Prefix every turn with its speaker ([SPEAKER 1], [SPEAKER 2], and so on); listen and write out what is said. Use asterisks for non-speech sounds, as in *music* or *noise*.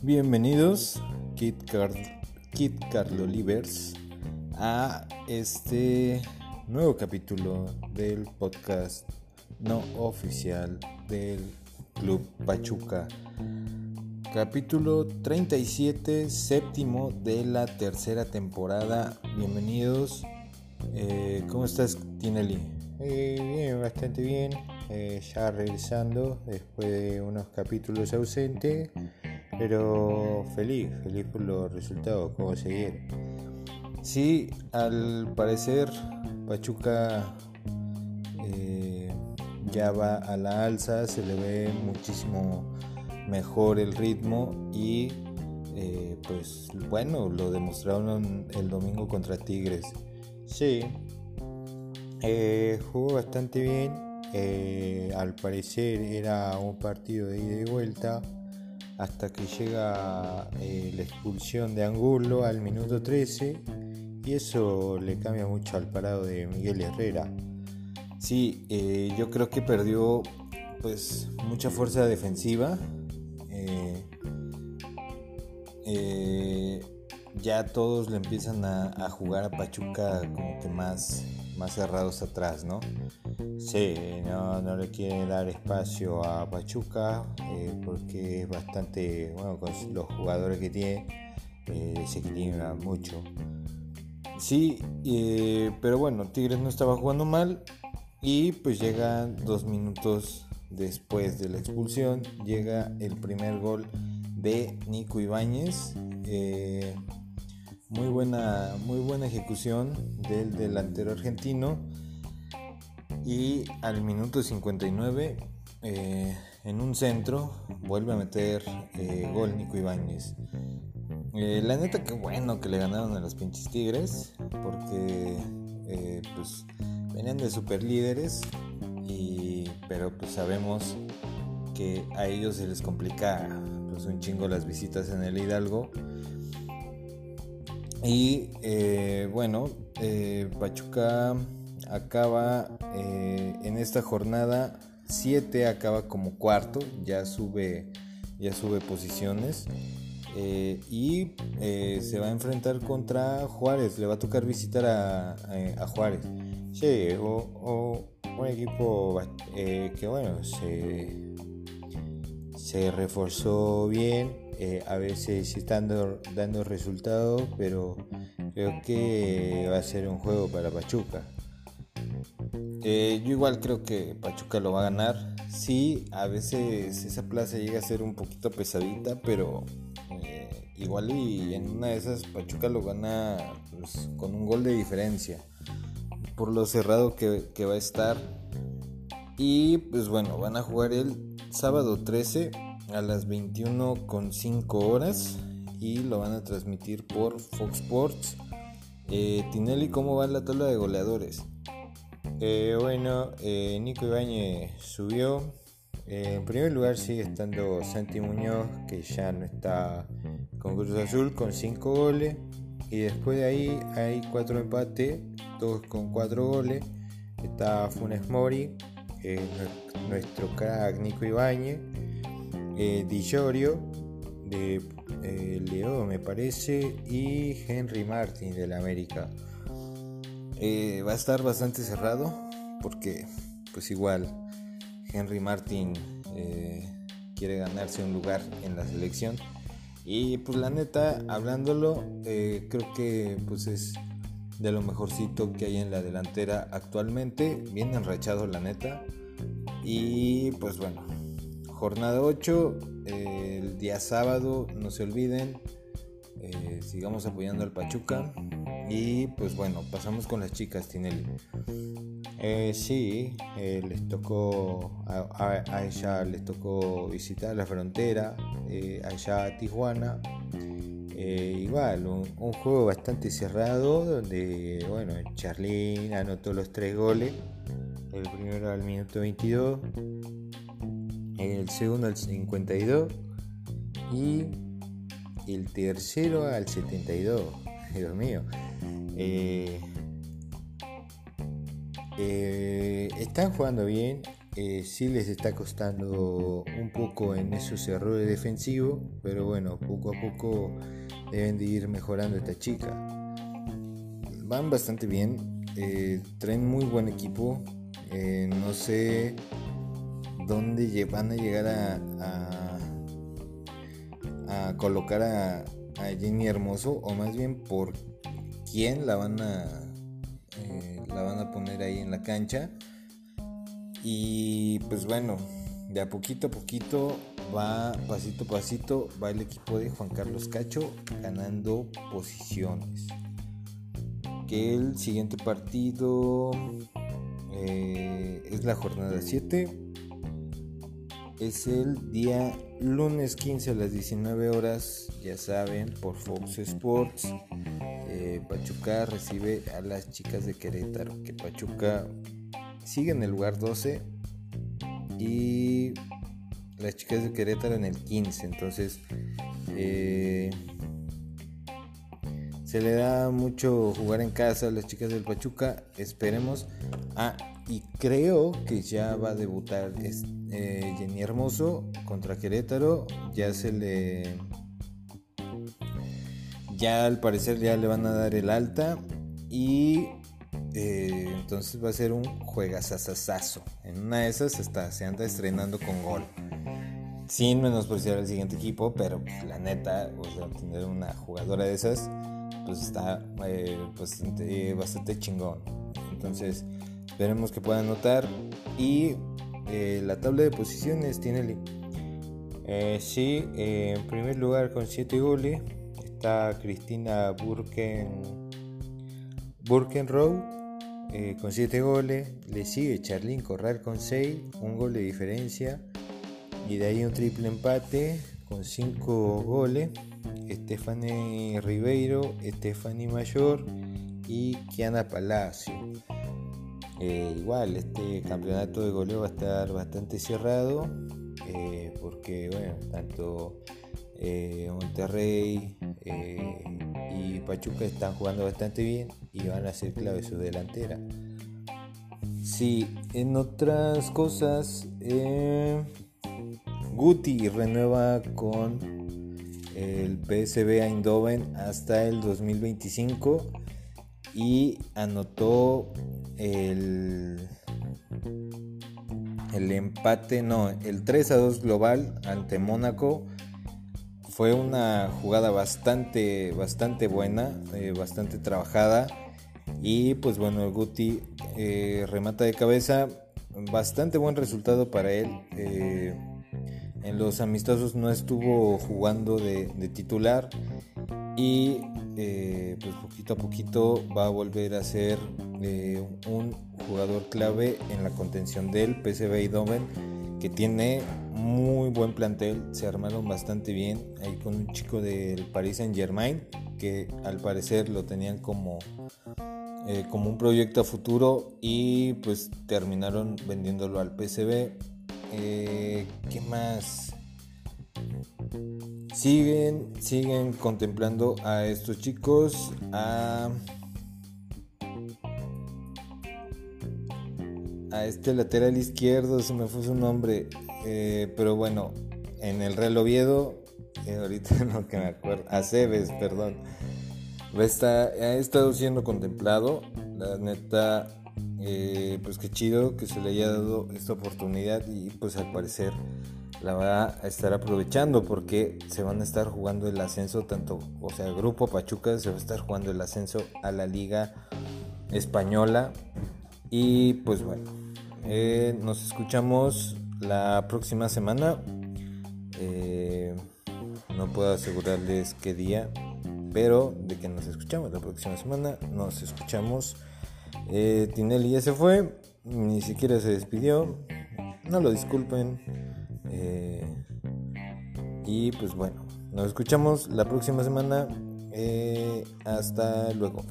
[SPEAKER 1] Bienvenidos, Kit, Kit Carlolivers, a este nuevo capítulo del podcast no oficial del Club Pachuca. Capítulo 37, séptimo de la tercera temporada. Bienvenidos. Eh, ¿Cómo estás, Tinelli?
[SPEAKER 2] Eh, bien, bastante bien. Eh, ya regresando después de unos capítulos ausentes, pero feliz, feliz por los resultados, cómo seguir.
[SPEAKER 1] Sí, al parecer Pachuca ya va a la alza, se le ve muchísimo mejor el ritmo y pues bueno, lo demostraron el domingo contra Tigres.
[SPEAKER 2] Sí, eh, jugó bastante bien. Eh, al parecer era un partido de ida y vuelta hasta que llega eh, la expulsión de Angulo al minuto 13 y eso le cambia mucho al parado de Miguel Herrera.
[SPEAKER 1] Sí, yo creo que perdió pues mucha fuerza defensiva. ya todos le empiezan a, jugar a Pachuca como que más, más cerrados atrás, ¿no?
[SPEAKER 2] Sí, no, le quiere dar espacio a Pachuca eh, porque es bastante, bueno, con los jugadores que tiene, eh, desequilibra mucho.
[SPEAKER 1] Sí, eh, pero bueno, Tigres no estaba jugando mal y pues llega dos minutos después de la expulsión, llega el primer gol de Nico Ibáñez. Muy buena, muy buena ejecución del delantero argentino. Y al minuto 59, eh, en un centro, vuelve a meter eh, gol Nico Ibáñez. Eh, la neta que bueno que le ganaron a los pinches Tigres, porque pues venían de super líderes, y, pero pues sabemos que a ellos se les complica pues un chingo las visitas en el Hidalgo y eh, bueno, eh, Pachuca acaba eh, en esta jornada 7, acaba como cuarto, ya sube, ya sube posiciones. y se va a enfrentar contra Juárez, le va a tocar visitar a, Juárez.
[SPEAKER 2] Sí, o, un equipo que bueno, se, se reforzó bien eh, a veces están dando, resultados, pero creo que va a ser un juego para Pachuca.
[SPEAKER 1] Eh, yo igual creo que Pachuca lo va a ganar. Sí, a veces esa plaza llega a ser un poquito pesadita, pero eh, igual y en una de esas Pachuca lo gana pues, con un gol de diferencia. Por lo cerrado que va a estar. Y pues bueno, van a jugar el sábado 13 a las 21 con 5 horas y lo van a transmitir por Fox Sports. Eh, Tinelli, ¿cómo va la tabla de goleadores?
[SPEAKER 2] Eh, bueno, eh, Nico Ibañez subió. en primer lugar sigue estando Santi Muñoz, que ya no está con Cruz Azul, con 5 goles. Y después de ahí hay 4 empates, todos con 4 goles. Está Funes Mori, nuestro crack Nico Ibáñez eh, de eh, Leo me parece y Henry Martin del América.
[SPEAKER 1] Eh, va a estar bastante cerrado porque pues igual Henry Martin eh, quiere ganarse un lugar en la selección. Y pues la neta hablándolo creo que pues es de lo mejorcito que hay en la delantera actualmente. Bien enrachado la neta. Y pues bueno jornada 8, el día sábado, no se olviden, eh, sigamos apoyando al Pachuca. Y pues bueno, pasamos con las chicas, Tinelli.
[SPEAKER 2] Eh, sí, eh, les tocó, a, ella les tocó visitar la frontera, allá a Tijuana. igual, un, un, juego bastante cerrado donde, bueno, Charlene anotó los tres goles. El primero al minuto 22, el segundo al 52 y el tercero al 72. *laughs* Dios mío. Eh, eh, están jugando bien. eh, sí les está costando un poco en esos errores defensivos, pero bueno, poco a poco deben de ir mejorando esta chica. Van bastante bien, eh, traen muy buen equipo, no sé dónde van a llegar a, colocar a, Jenny Hermoso, o más bien por quién la van a, la van a poner ahí en la cancha y pues bueno, de a poquito a poquito va, pasito a pasito, va el equipo de Juan Carlos Cacho ganando posiciones. Que el siguiente partido eh, es la jornada 7. Es el día lunes 15 a las 19 horas, ya saben, por Fox Sports. Eh, Pachuca recibe a las chicas de Querétaro. Que Pachuca sigue en el lugar 12 y las chicas de Querétaro en el 15. Entonces, eh, se le da mucho jugar en casa a las chicas del Pachuca. Esperemos. Ah, y creo que ya va a debutar eh, Jenny Hermoso contra Querétaro. Ya se le. Ya al parecer ya le van a dar el alta. Y eh, entonces va a ser un juegazazazazo. En una de esas está, se anda estrenando con gol. Sin menospreciar al siguiente equipo, pero la neta, o sea, tener una jugadora de esas, pues está eh, pues, bastante chingón. Entonces, esperemos que puedan notar. Y eh, la tabla de posiciones tiene. sí, en primer lugar con 7 goles está Cristina Burken, Burkenrow eh, con 7 goles. Le sigue Charlín Corral con 6, un gol de diferencia. Y de ahí un triple empate con 5 goles. Estefani Ribeiro, Estefani Mayor y Kiana Palacio. Eh, igual, este campeonato de goleo va a estar bastante cerrado eh, porque, bueno, tanto Monterrey y Pachuca están jugando bastante bien y van a ser clave su delantera. Sí, en otras cosas, eh, Guti renueva con el PSV Eindhoven hasta el 2025 y anotó el, el empate, no, el 3 a 2 global ante Mónaco fue una jugada bastante, bastante buena, eh, bastante trabajada. Y pues bueno, el Guti eh, remata de cabeza. Bastante buen resultado para él. Eh, en los amistosos no estuvo jugando de, titular. Y pues poquito a poquito va a volver a ser un jugador clave en la contención del PSV Eindhoven que tiene muy buen plantel, se armaron bastante bien ahí con un chico del Paris Saint Germain que al parecer lo tenían como, eh, como un proyecto a futuro y pues terminaron vendiéndolo al. Eh, ¿Qué más? Siguen, siguen contemplando a estos chicos, a a este lateral izquierdo, se me fue su nombre, eh, pero bueno, en el Real Oviedo, eh, ahorita *laughs* no que me acuerdo, a Cebes, perdón, está, ha estado siendo contemplado, la neta, eh, pues qué chido que se le haya dado esta oportunidad y pues al parecer la va a estar aprovechando porque se van a estar jugando el ascenso tanto, o sea, el grupo Pachuca se va a estar jugando el ascenso a la liga española y pues bueno, eh, nos escuchamos la próxima semana. Eh, no puedo asegurarles qué día, pero de que nos escuchamos la próxima semana, nos escuchamos. Eh, Tinelli ya se fue, ni siquiera se despidió. No lo disculpen. Y pues bueno, nos escuchamos la próxima semana. hasta luego.